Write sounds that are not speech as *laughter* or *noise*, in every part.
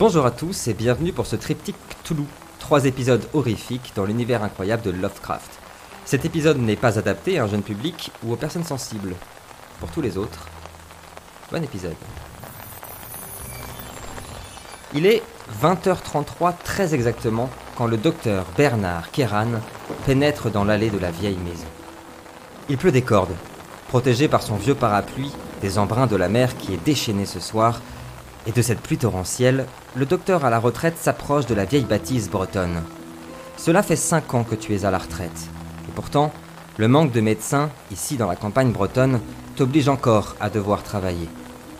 Bonjour à tous et bienvenue pour ce triptyque Toulouse. Trois épisodes horrifiques dans l'univers incroyable de Lovecraft. Cet épisode n'est pas adapté à un jeune public ou aux personnes sensibles. Pour tous les autres, bon épisode. Il est 20h33 très exactement quand le docteur Bernard Kéran pénètre dans l'allée de la vieille maison. Il pleut des cordes. Protégé par son vieux parapluie des embruns de la mer qui est déchaînée ce soir, et de cette pluie torrentielle, le docteur à la retraite s'approche de la vieille bâtisse bretonne. Cela fait cinq ans que tu es à la retraite. Et pourtant, le manque de médecins, ici dans la campagne bretonne, t'oblige encore à devoir travailler.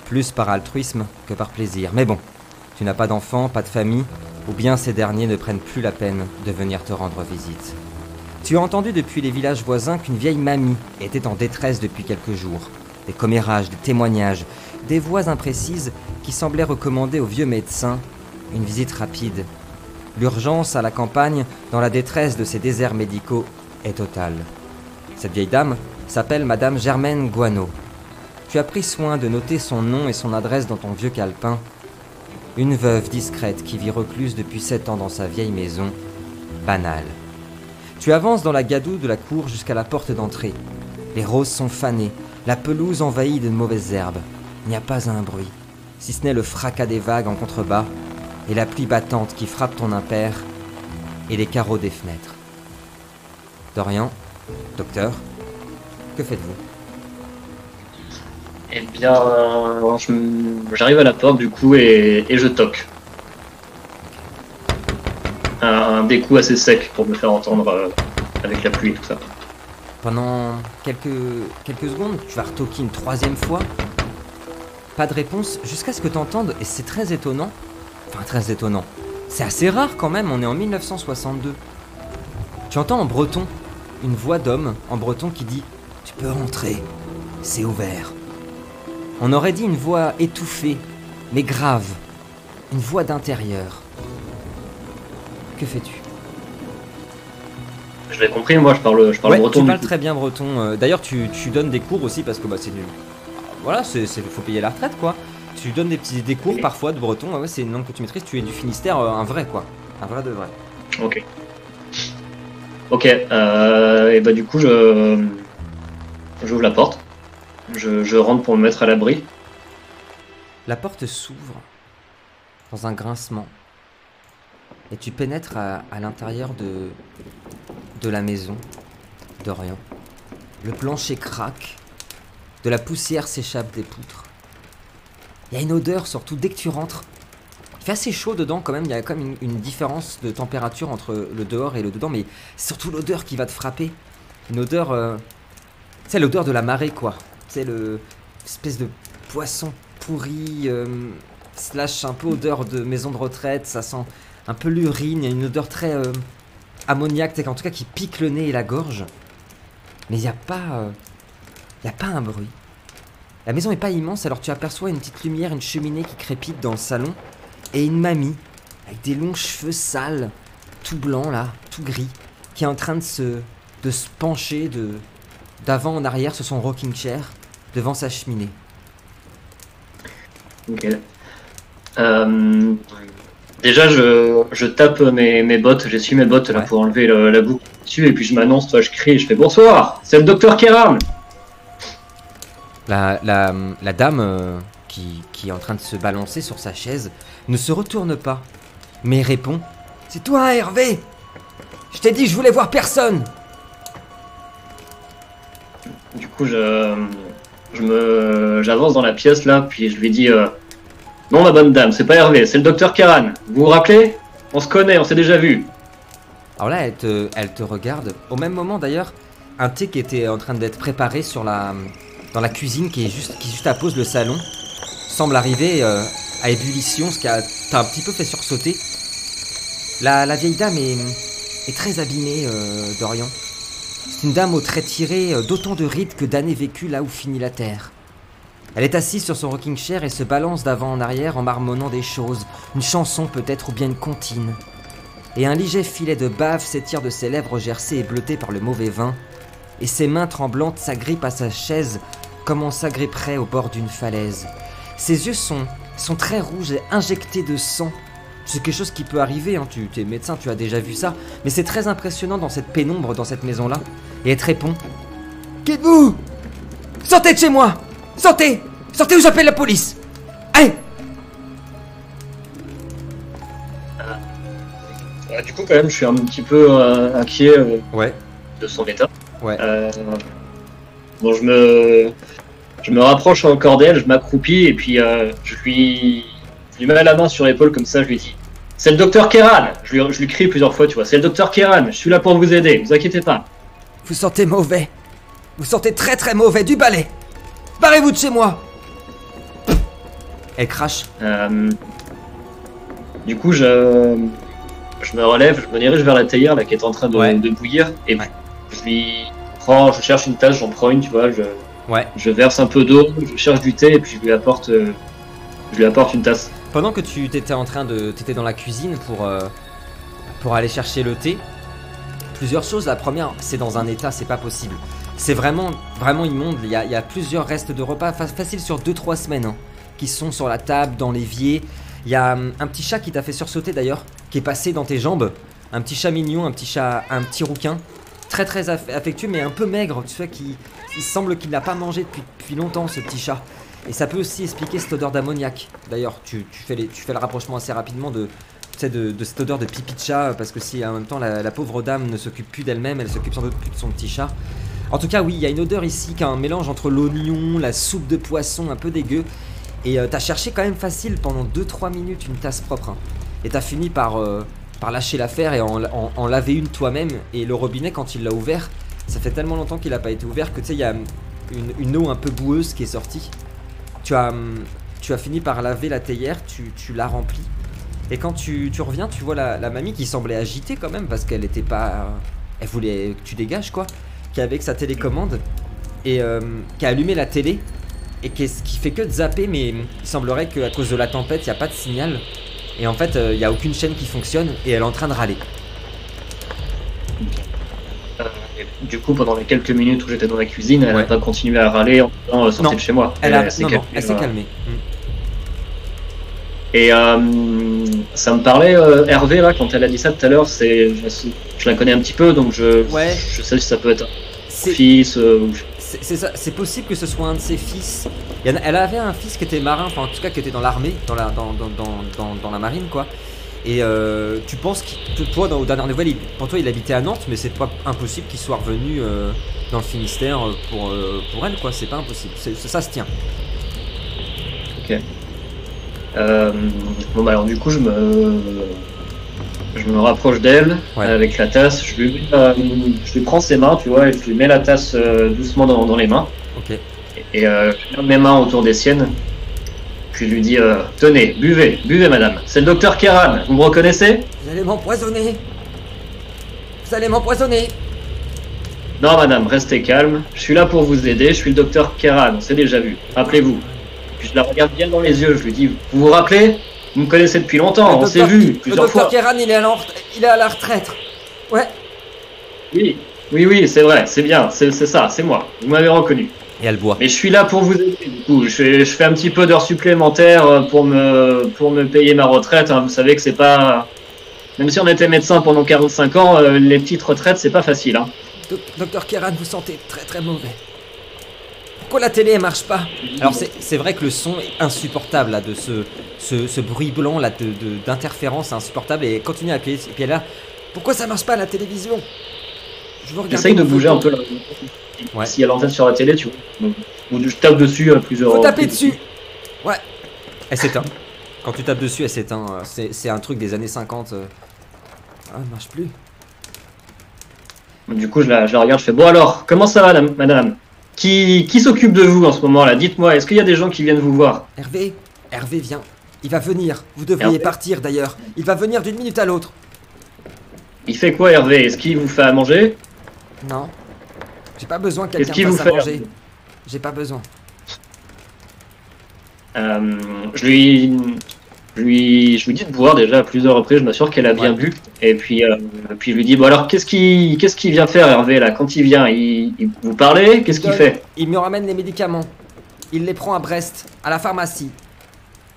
Plus par altruisme que par plaisir. Mais bon, tu n'as pas d'enfants, pas de famille, ou bien ces derniers ne prennent plus la peine de venir te rendre visite. Tu as entendu depuis les villages voisins qu'une vieille mamie était en détresse depuis quelques jours. Des commérages, des témoignages, des voix imprécises qui semblaient recommander au vieux médecin une visite rapide. L'urgence à la campagne, dans la détresse de ces déserts médicaux, est totale. Cette vieille dame s'appelle Madame Germaine Guano. Tu as pris soin de noter son nom et son adresse dans ton vieux calepin. Une veuve discrète qui vit recluse depuis sept ans dans sa vieille maison, banale. Tu avances dans la gadoue de la cour jusqu'à la porte d'entrée. Les roses sont fanées, la pelouse envahie de mauvaises herbes. Il n'y a pas un bruit, si ce n'est le fracas des vagues en contrebas et la pluie battante qui frappe ton impair et les carreaux des fenêtres. Dorian, docteur, que faites-vous? Eh bien, euh, j'arrive à la porte du coup et, et je toque. Un, un des coups assez secs pour me faire entendre euh, avec la pluie et tout ça. Pendant quelques, quelques secondes, tu vas retoquer une troisième fois? Pas de réponse jusqu'à ce que tu entendes, et c'est très étonnant. Enfin, très étonnant. C'est assez rare quand même, on est en 1962. Tu entends en breton une voix d'homme en breton qui dit Tu peux rentrer, c'est ouvert. On aurait dit une voix étouffée, mais grave. Une voix d'intérieur. Que fais-tu? Je l'ai compris, moi je parle, je parle Ouais, breton. tu du parles très bien breton. Euh, D'ailleurs, tu, tu donnes des cours aussi parce que bah, c'est nul. Voilà, c'est- faut payer la retraite quoi. Tu donnes des petits des cours parfois de breton. Ah ouais, c'est une langue que tu maîtrises. Tu es du Finistère, euh, un vrai quoi, un vrai de vrai. Ok. Ok, euh, et bah du coup je j'ouvre la porte. Je, je rentre pour me mettre à l'abri. La porte s'ouvre dans un grincement et tu pénètres à, à l'intérieur de de la maison d'Orient. Le plancher craque, de la poussière s'échappe des poutres. Il y a une odeur surtout dès que tu rentres. Il fait assez chaud dedans quand même, il y a quand même une, différence de température entre le dehors et le dedans, mais c'est surtout l'odeur qui va te frapper. Une odeur... euh, C'est l'odeur de la marée quoi. C'est le... espèce de poisson pourri, euh, slash un peu odeur de maison de retraite, ça sent un peu l'urine, il y a une odeur très euh, ammoniaque, en tout cas qui pique le nez et la gorge. Mais il n'y a pas... euh, il y a pas un bruit. La maison est pas immense, alors tu aperçois une petite lumière, une cheminée qui crépite dans le salon, et une mamie, avec des longs cheveux sales, tout blanc là, tout gris, qui est en train de se, de se pencher de, d'avant en arrière sur son rocking chair, devant sa cheminée. Ok. Euh, déjà, je, je tape mes, mes bottes, j'essuie mes bottes là Ouais. pour enlever le- la boue dessus, et puis je m'annonce, toi je crie, et je fais bonsoir, c'est le docteur Kéran. La, la, la dame euh, qui, qui est en train de se balancer sur sa chaise ne se retourne pas, mais répond C'est toi, Hervé Je t'ai dit, je voulais voir personne Du coup, je, je me, j'avance dans la pièce là, puis je lui dis, euh, non ma bonne dame, c'est pas Hervé, c'est le docteur Kéran. Vous vous rappelez? On se connaît, on s'est déjà vu. Alors là, elle te, elle te regarde. Au même moment, d'ailleurs, un thé qui était en train d'être préparé sur la, dans la cuisine, qui est juste, qui juste appose le salon, semble arriver euh, à ébullition, ce qui a un petit peu fait sursauter. La, la vieille dame est, est très abîmée, euh, Dorian. C'est une dame aux traits tirés, euh, d'autant de rides que d'années vécues là où finit la terre. Elle est assise sur son rocking chair et se balance d'avant en arrière en marmonnant des choses, une chanson peut-être ou bien une comptine et un léger filet de bave s'étire de ses lèvres gercées et bleutées par le mauvais vin, et ses mains tremblantes s'agrippent à sa chaise comme on s'agripperait au bord d'une falaise. Ses yeux sont, sont très rouges et injectés de sang, C'est quelque chose qui peut arriver, hein. tu es médecin, tu as déjà vu ça. Mais c'est très impressionnant dans cette pénombre, dans cette maison-là. Et elle te répond Qui êtes-vous Sortez de chez moi Sortez Sortez ou j'appelle la police Allez Euh, du coup, quand même, je suis un petit peu euh, inquiet euh, Ouais, de son état. ouais. Bon, je me, je me rapproche encore d'elle, je m'accroupis et puis euh, je lui, je lui mets la main sur l'épaule comme ça, je lui dis C'est le docteur Kéran je lui, je lui crie plusieurs fois, tu vois. C'est le docteur Kéran, je suis là pour vous aider, vous inquiétez pas. Vous sentez mauvais. Vous sentez très très mauvais du balai. Barrez-vous de chez moi. Elle crache. Euh, du coup, je, je me relève, je me dirige vers la théière là, qui est en train de, Ouais. de bouillir et Ouais. je lui prends, je cherche une tasse, j'en prends une, tu vois. Je, Ouais. je verse un peu d'eau, je cherche du thé et puis je lui apporte, euh, je lui apporte une tasse. Pendant que tu t'étais en train de. T'étais dans la cuisine pour. euh, pour aller chercher le thé. Plusieurs choses. La première, c'est dans un état, c'est pas possible. C'est vraiment, vraiment immonde. Il y a, il y a plusieurs restes de repas, fa- facile sur 2-3 semaines, hein, qui sont sur la table, dans l'évier. Il y a hum, un petit chat qui t'a fait sursauter d'ailleurs, qui est passé dans tes jambes. Un petit chat mignon, un petit chat, un petit rouquin. Très très aff- affectueux, mais un peu maigre. Tu sais, qui, il semble qu'il n'a pas mangé depuis, depuis longtemps, ce petit chat. Et ça peut aussi expliquer cette odeur d'ammoniac. D'ailleurs, tu, fais tu fais le rapprochement assez rapidement de, de, de cette odeur de pipi de chat, parce que si en même temps la, pauvre dame ne s'occupe plus d'elle-même, elle s'occupe sans doute plus de son petit chat. En tout cas, oui, il y a une odeur ici qui est un mélange entre l'oignon, la soupe de poisson un peu dégueu. Et euh, t'as cherché quand même facile pendant 2-3 minutes une tasse propre. hein. Et t'as fini par, euh, par lâcher l'affaire et en, laver une toi-même. Et le robinet, quand il l'a ouvert, ça fait tellement longtemps qu'il n'a pas été ouvert que tu sais, il y a hum, une, eau un peu boueuse qui est sortie. Tu as, hum, fini par laver la théière, tu, tu l'as remplie. Et quand tu, reviens, tu vois la, mamie qui semblait agitée quand même parce qu'elle était pas. Elle voulait que tu dégages quoi. Qui avec sa télécommande et euh, qui a allumé la télé et qui, qui fait que de zapper, mais il semblerait qu'à cause de la tempête, il n'y a pas de signal. Et en fait, euh, il n'y a aucune chaîne qui fonctionne et elle est en train de râler. Euh, et du coup, pendant les quelques minutes où j'étais dans la cuisine, elle n'a Ouais. pas continué à râler en disant euh, sortez de chez moi. Elle, a... s'est non, non, calmée, elle s'est euh, calmée. Et euh, ça me parlait, euh, Hervé, là, quand elle a dit ça tout à l'heure, c'est, je, je la connais un petit peu, donc je, Ouais. je sais si ça peut être un fils. euh, ou- c'est- c'est ça- c'est possible que ce soit un de ses fils. Elle avait un fils qui était marin, enfin en tout cas qui était dans l'armée, dans la, dans, dans, dans, la marine quoi. Et euh, tu penses que toi, dans, aux dernières nouvelles, pour toi il habitait à Nantes, mais c'est pas impossible qu'il soit revenu euh, dans le Finistère euh, pour, euh, pour elle quoi, c'est pas impossible, C'est- ça se tient. Euh, bon, bah alors, du coup, je me, je me rapproche d'elle Ouais. avec la tasse. Je lui, euh, je lui prends ses mains, tu vois, et je lui mets la tasse euh, doucement dans, dans les mains. Et euh, mes mains autour des siennes. Puis je lui dis euh, Tenez, buvez, buvez, madame. C'est le docteur Kéran, vous me reconnaissez? Vous allez m'empoisonner Vous allez m'empoisonner Non, madame, restez calme. Je suis là pour vous aider. Je suis le docteur Kéran, on s'est déjà vu. Rappelez-vous. Puis je la regarde bien dans les yeux. Je lui dis Vous vous rappelez? Vous me connaissez depuis longtemps, on Le s'est docteur- vu Le plusieurs docteur fois. Kéran il est, à la, il est à la retraite. Ouais. Oui, oui, oui, c'est vrai, c'est bien, c'est ça, c'est moi. Vous m'avez reconnu. Et elle boit. Mais je suis là pour vous aider. Du coup, je fais, je fais un petit peu d'heures supplémentaires euh, pour me, pour me payer ma retraite. hein. Vous savez que c'est pas. Même si on était médecin pendant 45 ans, euh, les petites retraites, c'est pas facile. Hein. Doc- Docteur Kéran, vous sentez très très mauvais. Pourquoi la télé elle marche pas? Alors c'est c'est vrai que le son est insupportable là, de ce, ce, ce bruit blanc là de- de- d'interférence insupportable et continue à appuyer. Et puis là, pourquoi ça marche pas la télévision? Je. J'essaye de bouger un peu là. Ouais. S'il y a l'antenne sur la télé, tu vois. Ou je tape dessus à plusieurs Faut taper dessus Ouais. Elle s'éteint. Quand tu tapes dessus, elle s'éteint. Euh, C'est c'est un truc des années 50. euh. Ah, elle marche plus. Du coup, je la, je la regarde, je fais Bon alors, comment ça va, madame, Qui, qui s'occupe de vous en ce moment là Dites-moi, est-ce qu'il y a des gens qui viennent vous voir? Hervé Hervé, viens. Il va venir. Vous devriez Hervé? partir d'ailleurs. Il va venir d'une minute à l'autre. Il fait quoi, Hervé? Est-ce qu'il vous fait à manger? Non. J'ai pas besoin que quelqu'un vous fasse à manger. J'ai pas besoin. Euh, je lui, je lui, je lui dis de boire déjà à plusieurs reprises. Je m'assure qu'elle a bien Ouais. bu. Et puis, euh, puis je lui dis bon alors qu'est-ce qu'il, qu'est-ce qu'il vient faire Hervé là Quand il vient, il, il- vous parlez? Qu'est-ce qu'il Donne. fait? Il me ramène les médicaments. Il les prend à Brest, à la pharmacie.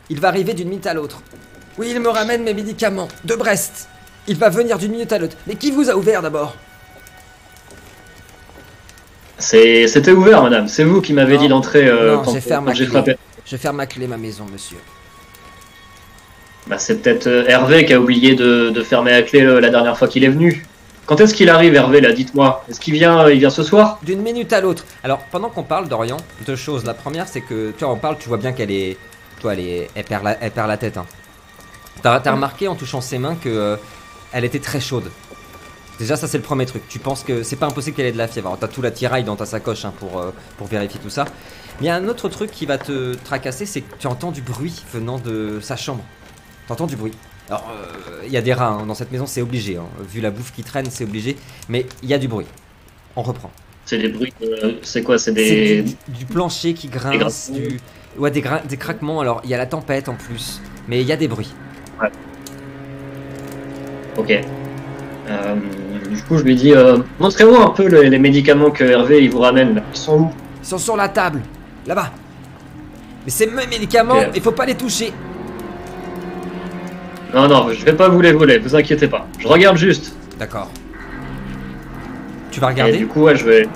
Il va arriver d'une minute à l'autre. Oui, il me ramène mes médicaments de Brest. Il va venir d'une minute à l'autre. Mais qui vous a ouvert d'abord? C'était ouvert, madame. C'est vous qui m'avez dit d'entrer euh, quand, j'ai quand frappé. Je ferme ma clé ma maison, monsieur. Bah, c'est peut-être euh, Hervé qui a oublié de, de fermer la clé euh, la dernière fois qu'il est venu. Quand est-ce qu'il arrive, Hervé, là Dites-moi? Est-ce qu'il vient, il vient ce soir? D'une minute à l'autre. Alors, pendant qu'on parle d'Orient, deux choses. La première, c'est que, tu vois, on parle, tu vois bien qu'elle est. Toi, elle, est, elle, perd la, elle perd la tête. Hein. T'as t'as remarqué en touchant ses mains que euh, elle était très chaude. Déjà, ça, c'est le premier truc. Tu penses que c'est pas impossible qu'elle ait de la fièvre. Alors, t'as tout l'attirail dans ta sacoche hein, pour, euh, pour vérifier tout ça. Mais il y a un autre truc qui va te tracasser, c'est que tu entends du bruit venant de sa chambre. T'entends du bruit. Alors, euh, il y a des rats hein, dans cette maison, c'est obligé. hein. Vu la bouffe qui traîne, c'est obligé. Mais il y a du bruit. On reprend. C'est des bruits. euh, c'est quoi C'est des. du, du plancher qui grince, du, ouais, des, des craquements. Alors, il y a la tempête en plus, mais il y a des bruits. Ok. Euh, du coup, je lui dis euh, Montrez-moi un peu le- les médicaments que Hervé il vous ramène. Là. Ils sont où? Ils sont sur la table, là-bas. Mais c'est mes médicaments, Ok. il faut pas les toucher. Non, non, je vais pas vous les voler. Vous inquiétez pas. Je regarde juste. D'accord. Tu vas Et regarder du coup, ouais, je vais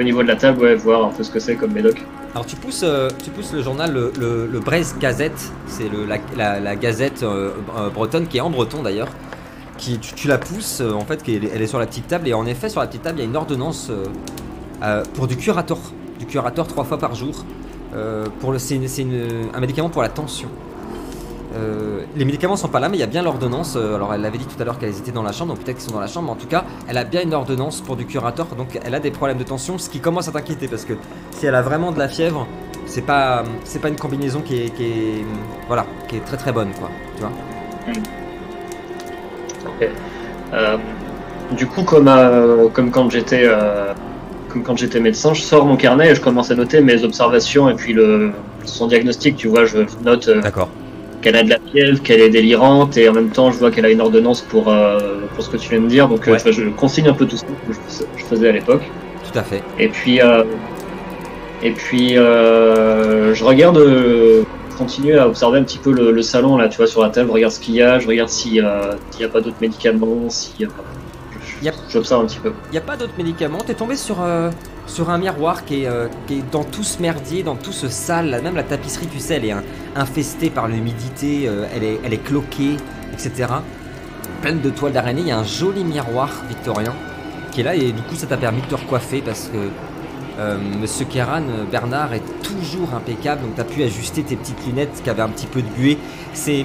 au niveau de la table, ouais, voir un peu ce que c'est comme médoc. Alors tu pousses, euh, tu pousses le journal, le, le, le Brest Gazette, c'est le- la, la- la gazette euh, euh, bretonne qui est en breton d'ailleurs. Qui, tu, la pousses euh, en fait, elle est sur la petite table et en effet sur la petite table il y a une ordonnance euh, euh, pour du curator, du curator trois fois par jour. Pour c'est, un médicament pour la tension. Les médicaments sont pas là, mais il y a bien l'ordonnance. alors, elle l'avait dit tout à l'heure qu'elles étaient dans la chambre, donc peut-être qu'ils sont dans la chambre. Mais en tout cas, elle a bien une ordonnance pour du curator, donc elle a des problèmes de tension, ce qui commence à t'inquiéter parce que si elle a vraiment de la fièvre, c'est pas, c'est pas une combinaison qui est, voilà, qui est très très bonne, quoi. Tu vois Euh, du coup, comme, euh, comme quand j'étais euh, comme quand j'étais médecin, je sors mon carnet et je commence à noter mes observations et puis le, son diagnostic. Tu vois, je note qu'elle a de la fièvre, qu'elle est délirante et en même temps, je vois qu'elle a une ordonnance pour, pour ce que tu viens de dire. Donc, Ouais. tu vois, je consigne un peu tout ça que je, faisais à l'époque. Tout à fait. Et puis, et puis je regarde, continue à observer un petit peu le, le salon là, tu vois, sur la table, regarde ce qu'il y a, je regarde s'il n'y a pas d'autres médicaments, s'il y a pas. J'observe un petit peu. Il n'y a pas d'autres médicaments? T'es tombé sur, euh, sur un miroir qui est, euh, qui est dans tout ce merdier, dans tout ce sale. là. Même la tapisserie, tu sais, elle est hein, infestée par l'humidité, euh, elle, est, elle est cloquée, etc. Pleine de toiles d'araignée. Il y a un joli miroir victorien qui est là et du coup, ça t'a permis de te recoiffer parce que euh, Monsieur Kéran, euh, Bernard, est toujours impeccable. Donc, t'as pu ajuster tes petites lunettes qui avaient un petit peu de buée. C'est,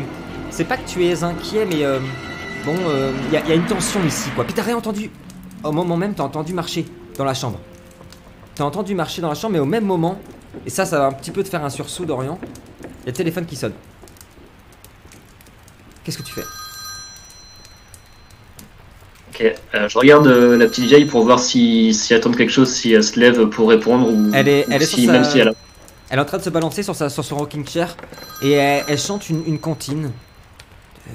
c'est pas que tu es inquiet, mais euh, bon, il y, a- y a une tension ici, quoi. Puis t'as rien entendu. Au moment même, t'as entendu marcher dans la chambre. T'as entendu marcher dans la chambre, mais au même moment, et ça, ça va un petit peu te faire un sursaut d'Orient, il y a le téléphone qui sonne. Qu'est-ce que tu fais? Ok, euh, je regarde euh, la petite vieille pour voir si, si elle attend quelque chose, si elle se lève pour répondre ou, Elle est- ou elle est si, sa- même si elle a. Elle est en train de se balancer sur, sa, sur son rocking chair et elle, elle chante une, une comptine. De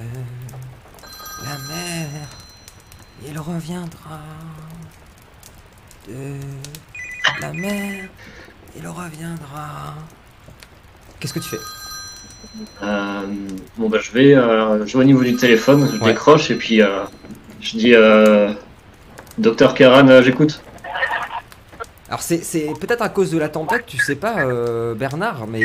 la mer, il reviendra. De la mer, il reviendra. Qu'est-ce que tu fais? Euh, bon bah je vais, euh, je vais au niveau du téléphone, je Ouais. décroche et puis euh, je dis euh, Docteur Karan, euh, j'écoute. Alors c'est c'est peut-être à cause de la tempête, tu sais pas euh, Bernard, mais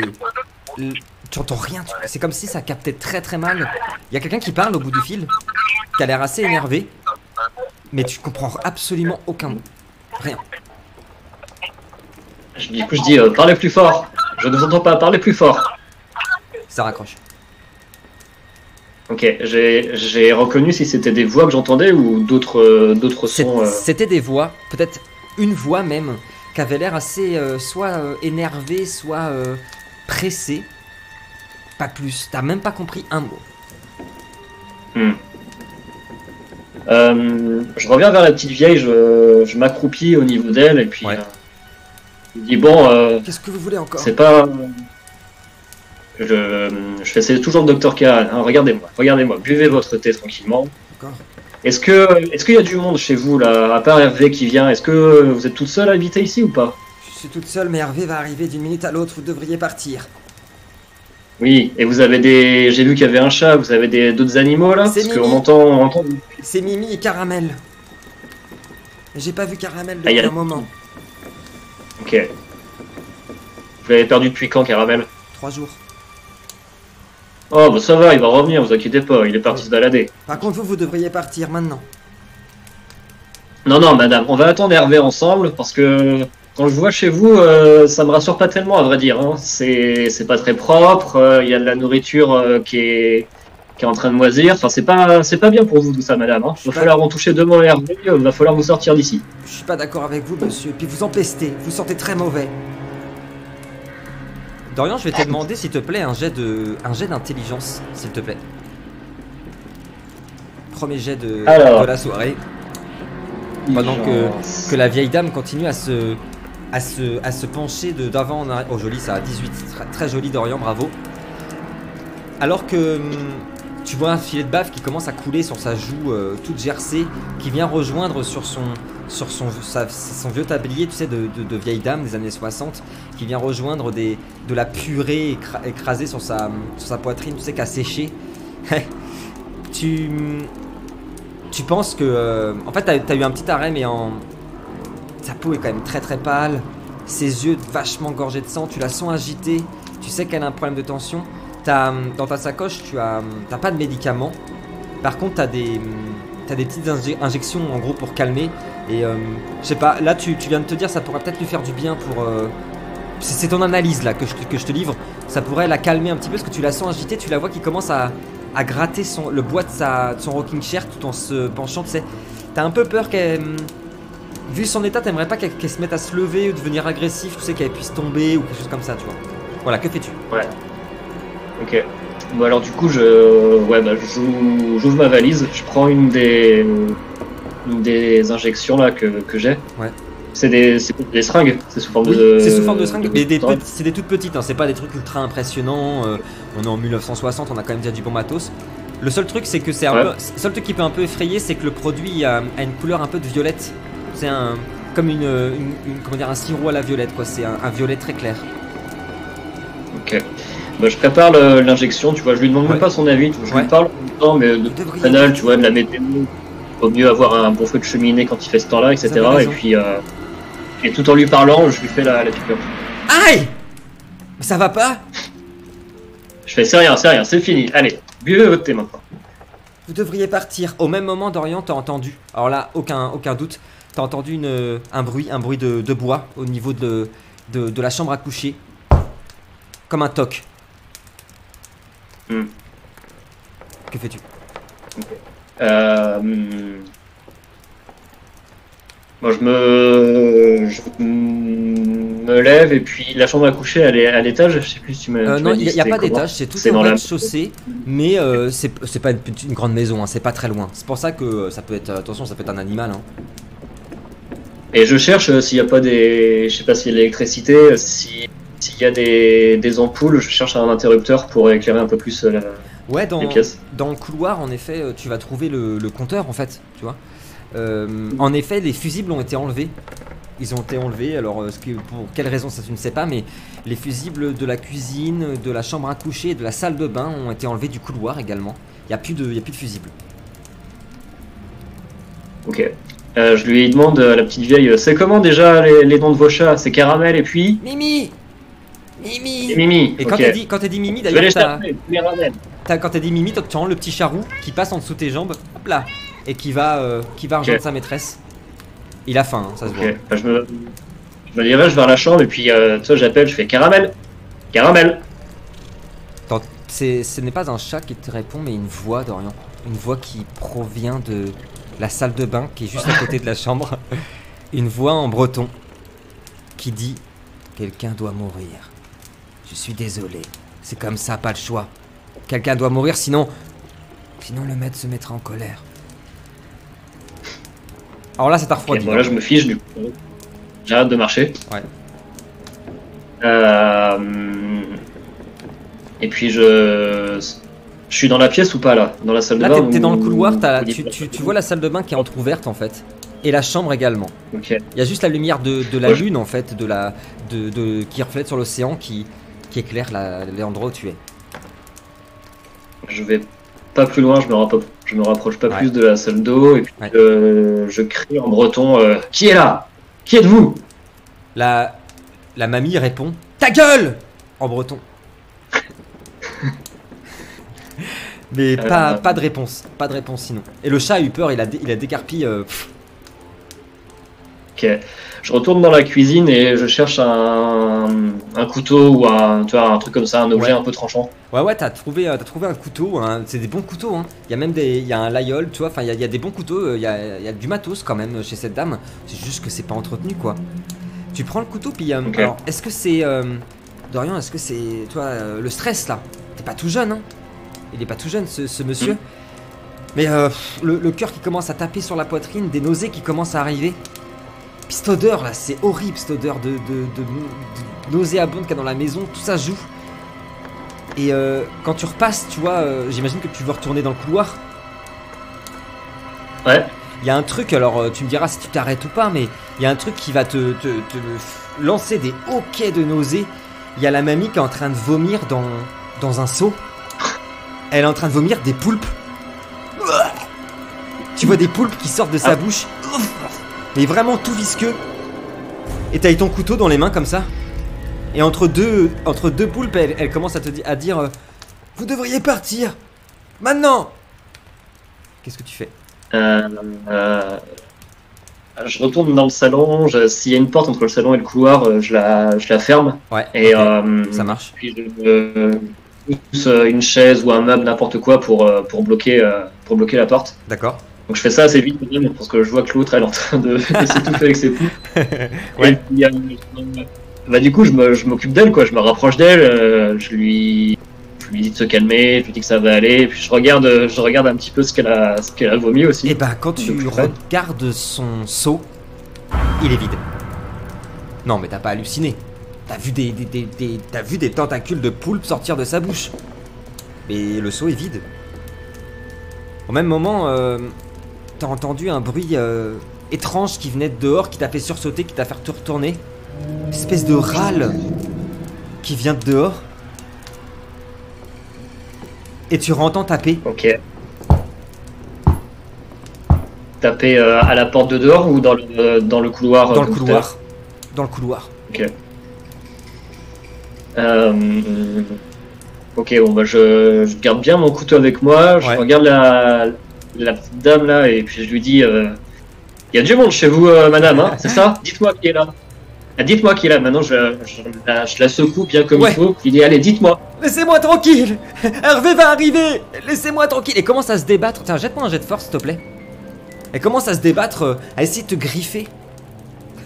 tu entends rien. tu- C'est comme si ça captait très très mal. Il y a quelqu'un qui parle au bout du fil, qui a l'air assez énervé, mais tu comprends absolument aucun mot. Rien. Je, du coup je dis euh, parlez plus fort, je ne vous entends pas, parlez plus fort. Ça raccroche. Ok, j'ai reconnu si c'était des voix que j'entendais ou d'autres euh, d'autres sons. euh, C'était des voix, peut-être une voix même, qui avait l'air assez euh, soit euh, énervée, soit euh, pressée. Pas plus. T'as même pas compris un mot. Euh, je reviens vers la petite vieille, je, je m'accroupis au niveau d'elle et puis Ouais. je dis bon, Qu'est-ce que vous voulez encore? c'est pas. Je, je fais toujours le docteur Karan. hein, regardez-moi, regardez-moi, buvez votre thé tranquillement. Est-ce que est-ce qu'il y a du monde chez vous là, à part Hervé qui vient? Est-ce que vous êtes toute seule à habiter ici ou pas? Je suis toute seule, mais Hervé va arriver d'une minute à l'autre. Vous devriez partir. Oui, et vous avez des. J'ai vu qu'il y avait un chat, vous avez des d'autres animaux là? Parce qu'on entend, on entend. C'est Mimi et Caramel. J'ai pas vu Caramel Ah, depuis a- un moment. Ok. Vous l'avez perdu depuis quand, Caramel? Trois jours. Oh, bah ça va, il va revenir, vous inquiétez pas, il est parti se balader. Par contre, vous, vous devriez partir maintenant. Non, non, madame, on va attendre Hervé ensemble parce que quand je vois chez vous, euh, ça me rassure pas tellement, à vrai dire. Hein. C'est pas très propre, euh, il y a de la nourriture euh, qui, est, qui est en train de moisir. Enfin, c'est pas, c'est pas bien pour vous tout ça, madame. Hein. Suis Va falloir en toucher deux mots à Hervé, il va falloir vous sortir d'ici. Je suis pas d'accord avec vous, monsieur. Puis vous empestez. Vous sentez très mauvais. Dorian, je vais te demander, s'il te plaît, un jet de, un jet d'intelligence, s'il te plaît. Premier jet de, Alors. de la soirée. Pendant que, que la vieille dame continue à se, à se, à se pencher de d'avant en arrière. Oh, joli, ça a 18. Très, très joli, Dorian, bravo. Alors que hum, tu vois un filet de bave qui commence à couler sur sa joue euh, toute gercée, qui vient rejoindre sur son, sur son, son vieux tablier, tu sais, de, de- vieille dame des années 60, qui vient rejoindre des, de la purée écra- écrasée sur sa, sur sa poitrine, tu sais, qui a séché. *laughs* tu, tu penses que. euh, en fait, t'as as eu un petit arrêt, mais en. Sa peau est quand même très très pâle. Ses yeux vachement gorgés de sang. Tu la sens agitée. Tu sais qu'elle a un problème de tension. T'as, hum, dans ta sacoche, tu as, hum, t'as pas de médicaments. Par contre, t'as des, hum, t'as des petites inje- injections en gros pour calmer. Et euh, je sais pas, là tu, tu viens de te dire, ça pourrait peut-être lui faire du bien pour. euh, c'est ton analyse là que je, que je te livre. Ça pourrait la calmer un petit peu parce que tu la sens agitée. Tu la vois qui commence à, à gratter son, le bois de, sa, son rocking chair tout en se penchant. Tu sais, t'as un peu peur qu'elle. Vu son état, t'aimerais pas qu'elle qu'elle se mette à se lever ou devenir agressif, tu sais, qu'elle puisse tomber ou quelque chose comme ça, tu vois. Voilà, que fais-tu? Ok. Bon, alors du coup, je. Ouais, bah, j'ouvre ma valise, je prends une des. Une des injections là que, que j'ai. Ouais. C'est des, des seringues, c'est sous forme Oui, de. c'est sous forme de seringue, mais des c'est des toutes petites, hein, c'est pas des trucs ultra impressionnants. euh, on est en 1960, on a quand même déjà du bon matos. Le seul truc, c'est que c'est Ouais. peu. Seul truc qui peut un peu effrayer, c'est que le produit a, a une couleur un peu de violette. C'est un. Comme une, une- une- Comment dire, un sirop à la violette, quoi. C'est un, un violet très clair. Ok. Bah, je prépare le- l'injection, tu vois, je lui demande Ouais. même pas son avis, je Ouais. lui parle en même temps, mais de banal, tu vois, de la météo. Vaut mieux avoir un bon feu de cheminée quand il fait ce temps-là, etc. Et puis, euh, et tout en lui parlant, je lui fais la, la piqûre. Aïe Mais ça va pas Je fais c'est rien, c'est rien, c'est fini. Allez, buvez votre thé maintenant. Vous devriez partir. Au même moment, Dorian, t'as entendu. Alors là, aucun, aucun doute. T'as entendu une, un bruit, un bruit de, de bois au niveau de, de, de la chambre à coucher. Comme un toc. Hmm. Que fais-tu Euh, hum, Moi, je me, je me lève et puis la chambre à coucher, elle est à l'étage. Je sais plus si tu m'as. Euh, Non, il n'y a, pas d'étage, c'est tout la- rez-de-chaussée, mais euh, c'est pas une, grande maison, hein, c'est pas très loin. C'est pour ça que euh, ça peut être, attention, ça peut être un animal. hein. Et je cherche euh, s'il n'y a pas des, je sais pas de l'électricité, euh, si s'il y a des, des ampoules, je cherche un interrupteur pour éclairer un peu plus euh, la- Ouais, dans, les pièces. dans le couloir, en effet, euh, tu vas trouver le, le compteur, en fait, tu vois. Euh, en effet, les fusibles ont été enlevés. Ils ont été enlevés, alors ce que- pour quelle raison ça tu ne sais pas, mais les fusibles de la cuisine, de la chambre à coucher et de la salle de bain ont été enlevés du couloir également. Il n'y a, plus de- il y a plus de fusibles. Ok. Euh, je lui demande à la petite vieille, c'est comment déjà les, les noms de vos chats? C'est Caramel et puis? Mimi Mimi et Mimi. Et quand ok. t'as dit, quand dit Mimi, d'ailleurs, t'as- quand t'as dit Mimi, tu rends le petit charou qui passe en dessous de tes jambes, hop là, et qui va, euh, qui va rejoindre sa maîtresse. Il a faim, hein, ça se voit. Ok. Bah, je, me, je me dirige vers la chambre et puis euh, toi j'appelle, je fais Caramel, Caramel. Ce n'est pas un chat qui te répond, mais une voix, Dorian. Une voix qui provient de la salle de bain qui est juste à côté de la chambre. *laughs* Une voix en breton qui dit Quelqu'un doit mourir. Je suis désolé. C'est comme ça, pas le choix. Quelqu'un doit mourir, sinon. Sinon, le maître se mettra en colère. Alors là, ça t'a refroidi. bon là je me fiche du coup. J'arrête de marcher. Ouais. Euh, et puis je. Je suis dans la pièce ou pas là? Dans la salle de Là, bain t'es- t'es ou- dans le couloir, tu, tu- tu vois la salle de bain qui est entrouverte en fait. Et la chambre également. Il y a juste la lumière de, de la Ouais, lune en fait, de la, de, de- qui reflète sur l'océan qui, qui éclaire la- l'endroit où tu es. je vais pas plus loin, je me, rappro- je me rapproche pas Ouais. plus de la salle d'eau et puis Ouais. euh, je crie en breton euh, Qui est là? Qui êtes-vous? La, la mamie répond Ta gueule En breton. *laughs* Mais pas, Euh. pas de réponse. Pas de réponse sinon. Et le chat a eu peur, il a, il a décarpi. euh, pff, Ok. Je retourne dans la cuisine et je cherche un, un couteau ou un, tu vois, un truc comme ça, un objet Ouais. un peu tranchant. Ouais, ouais, t'as trouvé, euh, t'as trouvé un couteau. hein. C'est des bons couteaux. Hein. Il y a même des, y a un layol, tu vois. Enfin, il y, a- il y a des bons couteaux. euh, Il y a, il y a du matos quand même chez cette dame. C'est juste que c'est pas entretenu, quoi. Tu prends le couteau, puis euh, alors, est-ce que c'est euh, Dorian Est-ce que c'est, toi, euh, le stress là? T'es pas tout jeune, hein Il est pas tout jeune, ce, ce monsieur. Mais euh, pff, le, le cœur qui commence à taper sur la poitrine, des nausées qui commencent à arriver. Puis cette odeur là, c'est horrible cette odeur de, de, de, de nauséabonde qu'il y a dans la maison, tout ça joue. Et euh, quand tu repasses, tu vois, euh, j'imagine que tu veux retourner dans le couloir. Ouais. Il y a un truc, alors euh, tu me diras si tu t'arrêtes ou pas, mais il y a un truc qui va te, te, lancer des hoquets de nausées. Il y a la mamie qui est en train de vomir dans, dans un seau. Elle est en train de vomir des poulpes. Tu vois des poulpes qui sortent de sa Ah. bouche. Mais vraiment tout visqueux. Et t'as ton couteau dans les mains comme ça. Et entre deux, entre deux poulpes, elle, elle commence à te di- à dire euh, Vous devriez partir Maintenant Qu'est-ce que tu fais? Euh, euh, je retourne dans le salon. S'il y a une porte entre le salon et le couloir, euh, je la, je la ferme. Ouais, Et euh, ça marche. Puis je pousse une chaise ou un meuble, n'importe quoi, pour, pour, bloquer, pour bloquer la porte. D'accord. Donc je fais ça assez vite parce que je vois que l'autre elle est en train de, *laughs* de s'étouffer avec ses poules. *laughs* Ouais. Puis, euh, bah, du coup, je m'occupe d'elle, quoi. Je me rapproche d'elle, euh, je lui. Je lui dis de se calmer, je lui dis que ça va aller, et puis je regarde, je regarde un petit peu ce qu'elle a, ce qu'elle a vomi aussi. Et bah quand tu regardes son seau, il est vide. Non mais t'as pas halluciné. T'as vu des, des, des- des- t'as vu des tentacules de poulpe sortir de sa bouche. Mais le seau est vide. Au même moment, euh, t'as entendu un bruit euh, étrange qui venait de dehors, qui t'a fait sursauter, qui t'a fait te retourner. Une espèce de râle qui vient de dehors. Et tu entends taper. Ok. Taper euh, à la porte de dehors ou dans le, dans le couloir euh, Dans le tout couloir. Dans le couloir. Euh, Ok, bon bah je, je garde bien mon couteau avec moi, je Ouais. regarde la, la petite dame là et puis je lui dis euh, Il y a du monde chez vous, euh, madame, hein, c'est ça? *laughs* Dites-moi qui est là. Ah, dites-moi qui est là. Maintenant, je, je, la, je la secoue bien comme Ouais. il faut. Lui dis Allez, dites-moi. Laissez-moi tranquille Hervé va arriver Laissez-moi tranquille Et commence à se débattre? Tiens, jette-moi un jet de force, s'il te plaît. Elle commence à se débattre, euh, à essayer de te griffer?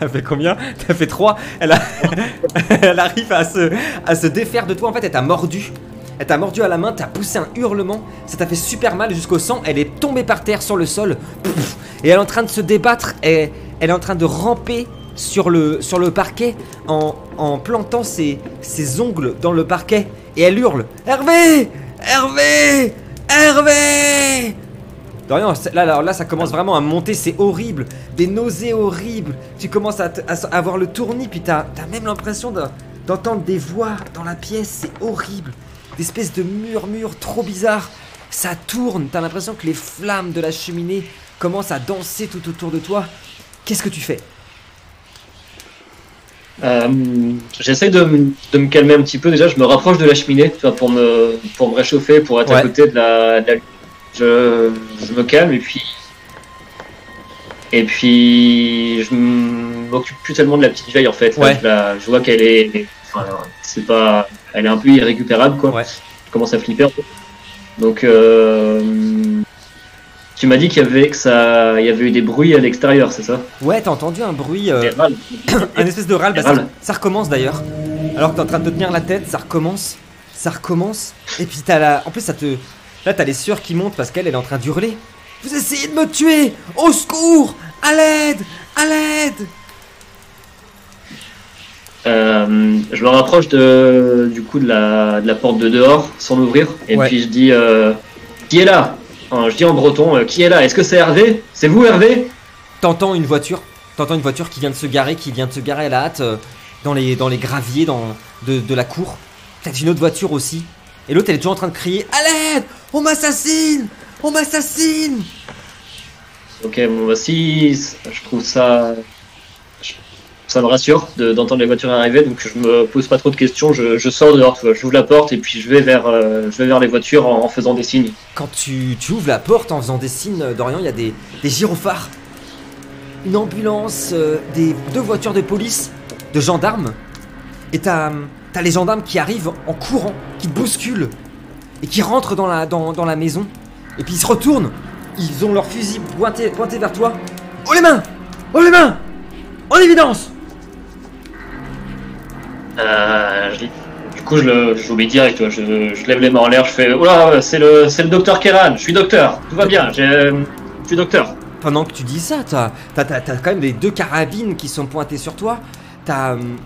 T'as fait combien? T'as fait 3 elle, a- *laughs* elle arrive à se... à se défaire de toi. En fait, elle t'a mordu. Elle t'a mordu à la main, t'as poussé un hurlement. Ça t'a fait super mal jusqu'au sang. Elle est tombée par terre sur le sol. Et elle est en train de se débattre. Et elle est en train de ramper sur le, sur le parquet en, en plantant ses, ses ongles dans le parquet. Et elle hurle Hervé Hervé Hervé Dorian, là, là, ça commence vraiment à monter, c'est horrible. Des nausées horribles. Tu commences à, avoir le tournis, puis t'as as même l'impression de- d'entendre des voix dans la pièce, c'est horrible. Des espèces de murmures trop bizarres. Ça tourne, t'as l'impression que les flammes de la cheminée commencent à danser tout autour de toi. Qu'est-ce que tu fais? Euh, J'essaie de, me calmer un petit peu. Déjà, je me rapproche de la cheminée tu vois, pour, me, pour me réchauffer, pour être Ouais. à côté de la. de la- je, je me calme et puis. Et puis, je m'occupe plus tellement de la petite vieille en fait. Ouais. Je vois qu'elle est. c'est pas. Elle est un peu irrécupérable quoi. Ouais. Je commence à flipper un peu. Donc, euh, tu m'as dit qu'il y avait que ça, il y avait eu des bruits à l'extérieur, c'est ça? Ouais, t'as entendu un bruit, euh, *coughs* un espèce de râle, bah, ça, recommence d'ailleurs. Alors que t'es en train de te tenir la tête, ça recommence, ça recommence. Et puis t'as la... En plus, ça te... Là, t'as les sueurs qui montent parce qu'elle elle est en train d'hurler. Vous essayez de me tuer Au secours À l'aide À l'aide Euh, je me rapproche de, du coup de la, de la porte de dehors sans l'ouvrir et Ouais. puis je dis euh, qui est là? Enfin, Je dis en breton euh, qui est là? Est-ce que c'est Hervé? C'est vous Hervé? T'entends une voiture, t'entends une voiture qui vient de se garer, qui vient de se garer à la hâte dans les, dans les graviers dans, de, de la cour. Peut-être une autre voiture aussi. Et l'autre, elle est toujours en train de crier À l'aide On m'assassine On m'assassine Ok, bon, bah si, je trouve ça. Ça me rassure de- d'entendre les voitures arriver, donc je me pose pas trop de questions. Je, sors dehors, j'ouvre la porte et puis je vais vers, euh, les voitures en, faisant des signes. Quand tu, ouvres la porte en faisant des signes, euh, Dorian, il y a des, des gyrophares, une ambulance, euh, des, deux voitures de police, de gendarmes. Et t'as as les gendarmes qui arrivent en courant, qui bousculent, et qui rentrent dans la, dans, la maison. Et puis ils se retournent, ils ont leur fusil pointé, pointé vers toi. Oh les mains Oh les mains En évidence du coup, je le- j'obéis direct, tu vois, je, je lève les mains en l'air, je fais Oula, c'est le, c'est le docteur Keran, je suis docteur, tout va bien, euh, je suis docteur. Pendant que tu dis ça, t'as t'as- t'as- t'as quand même les deux carabines qui sont pointées sur toi. T'as hum,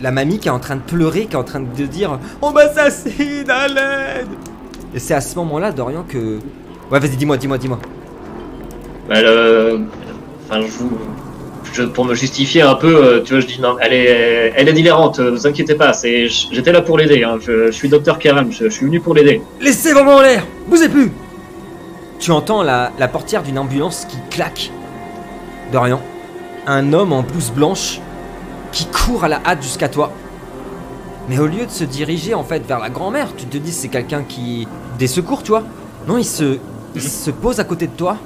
la mamie qui est en train de pleurer, qui est en train de dire On m'assassine à l'aide Et c'est à ce moment-là, Dorian, que. Ouais, vas-y, dis-moi, dis-moi, dis-moi. Bah, le- enfin, je vous- je- pour me justifier un peu, euh, tu vois, je dis non, elle est, elle est délirante, euh, vous inquiétez pas, c'est, j'étais là pour l'aider, hein, je, je suis docteur Keran, je, je suis venu pour l'aider. Laissez vos mains en l'air Bougez plus Tu entends la, la portière d'une ambulance qui claque. Dorian, un homme en blouse blanche qui court à la hâte jusqu'à toi. Mais au lieu de se diriger en fait vers la grand-mère, tu te dis c'est quelqu'un qui... des secours, tu vois Non, il se... il se pose à côté de toi,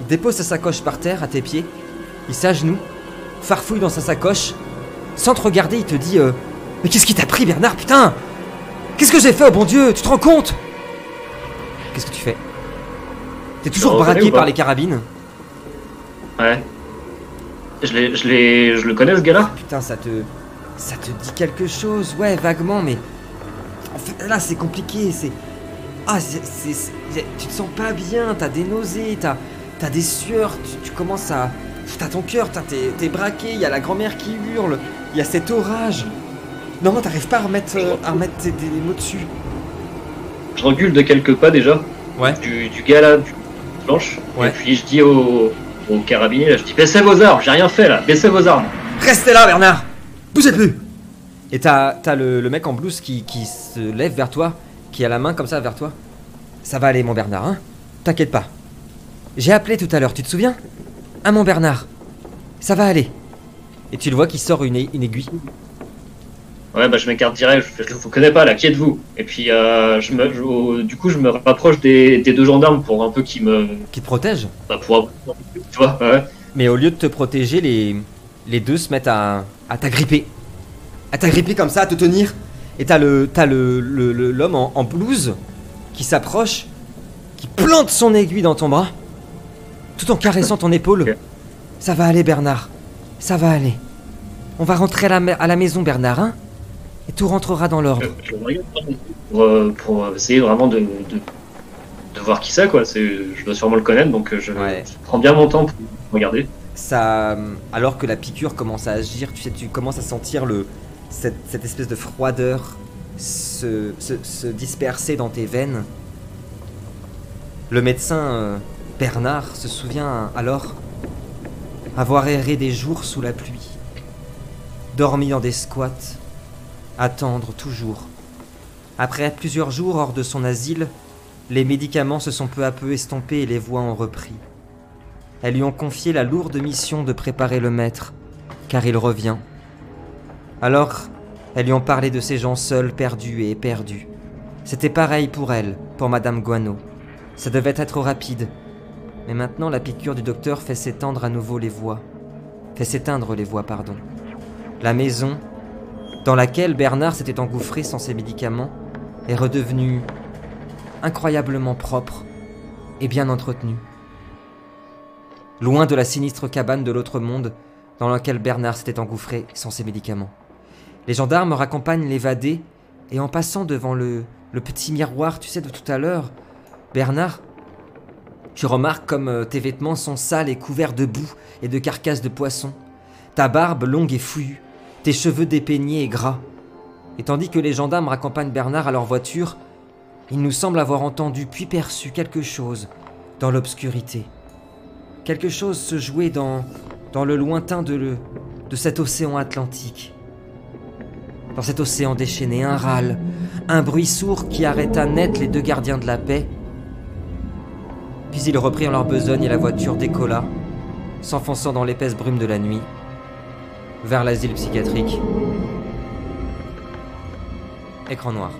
il dépose sa sacoche par terre à tes pieds, il s'agenouille, farfouille dans sa sacoche, sans te regarder, il te dit euh, Mais qu'est-ce qui t'a pris Bernard, putain Qu'est-ce que j'ai fait, oh bon Dieu Tu te rends compte? Qu'est-ce que tu fais? T'es toujours braqué par les carabines? Ouais. Je l'ai, je l'ai, je le connais ce gars-là? Putain, ça te. Ça te dit quelque chose, ouais, vaguement, mais. En fait, là, c'est compliqué, c'est. Ah, c'est. c'est- c'est- Tu te sens pas bien, t'as des nausées, t'as. T'as des sueurs, tu, tu commences à. T'as ton cœur, t'as- t'es braqué, il y a la grand-mère qui hurle, il y a cet orage. Non, t'arrives pas à remettre, euh, à remettre tes- des mots dessus. Je recule de quelques pas déjà, Ouais. du, du gars là, du blanche, Ouais. et puis je dis au, au carabinier, là, je dis baissez vos armes, j'ai rien fait là, baissez vos armes. Restez là, Bernard Bougez plus Et t'as t'as le, le mec en blouse qui, qui se lève vers toi, qui a la main comme ça vers toi. Ça va aller, mon Bernard, hein T'inquiète pas. J'ai appelé tout à l'heure, tu te souviens? Ah, mon Bernard. Ça va aller. Et tu le vois qui sort une, une aiguille? Ouais, bah je m'écarte direct, je, je vous connais pas là, qui êtes-vous? Et puis euh, je me, je- au- du coup je me rapproche des, des deux gendarmes pour un peu qu'ils me, qui te protège. bah, pour, tu vois, ouais. Mais au lieu de te protéger, les, les deux se mettent à, à t'agripper. À t'agripper comme ça, à te tenir. Et t'as le t'as le, le- le- l'homme en, en blouse qui s'approche, qui plante son aiguille dans ton bras, tout en caressant ton épaule. Ça va aller, Bernard. Ça va aller. On va rentrer à la, ma- à la maison, Bernard, hein Et tout rentrera dans l'ordre. Je, je pour, euh, pour essayer vraiment de, de, de voir qui c'est quoi. Je dois sûrement le connaître donc euh, je, Ouais. je prends bien mon temps pour regarder. ça, alors que la piqûre commence à agir, tu sais, tu commences à sentir le, cette, cette espèce de froideur se, se- se disperser dans tes veines. Le médecin euh, Bernard se souvient alors avoir erré des jours sous la pluie, dormi dans des squats, attendre toujours. Après plusieurs jours hors de son asile, les médicaments se sont peu à peu estompés et les voix ont repris. Elles lui ont confié la lourde mission de préparer le maître, car il revient. Alors, elles lui ont parlé de ces gens seuls, perdus et éperdus. C'était pareil pour elle, pour Madame Guano. Ça devait être rapide. Mais maintenant, la piqûre du docteur fait s'étendre à nouveau les voix. Fait s'éteindre les voix, pardon. La maison, dans laquelle Bernard s'était engouffré sans ses médicaments, est redevenue incroyablement propre et bien entretenue loin de la sinistre cabane de l'autre monde dans laquelle Bernard s'était engouffré sans ses médicaments. Les gendarmes raccompagnent l'évadé et en passant devant le, le petit miroir, tu sais, de tout à l'heure, Bernard, tu remarques comme euh, tes vêtements sont sales et couverts de boue et de carcasses de poisson, ta barbe longue et fouillue, tes cheveux dépeignés et gras. Et tandis que les gendarmes raccompagnent Bernard à leur voiture, il nous semble avoir entendu puis perçu quelque chose dans l'obscurité. Quelque chose se jouait dans, dans le lointain de, le, de cet océan Atlantique. Dans cet océan déchaîné, un râle, un bruit sourd qui arrêta net les deux gardiens de la paix. Puis ils reprirent leur besogne et la voiture décolla, s'enfonçant dans l'épaisse brume de la nuit, vers l'asile psychiatrique. Écran noir.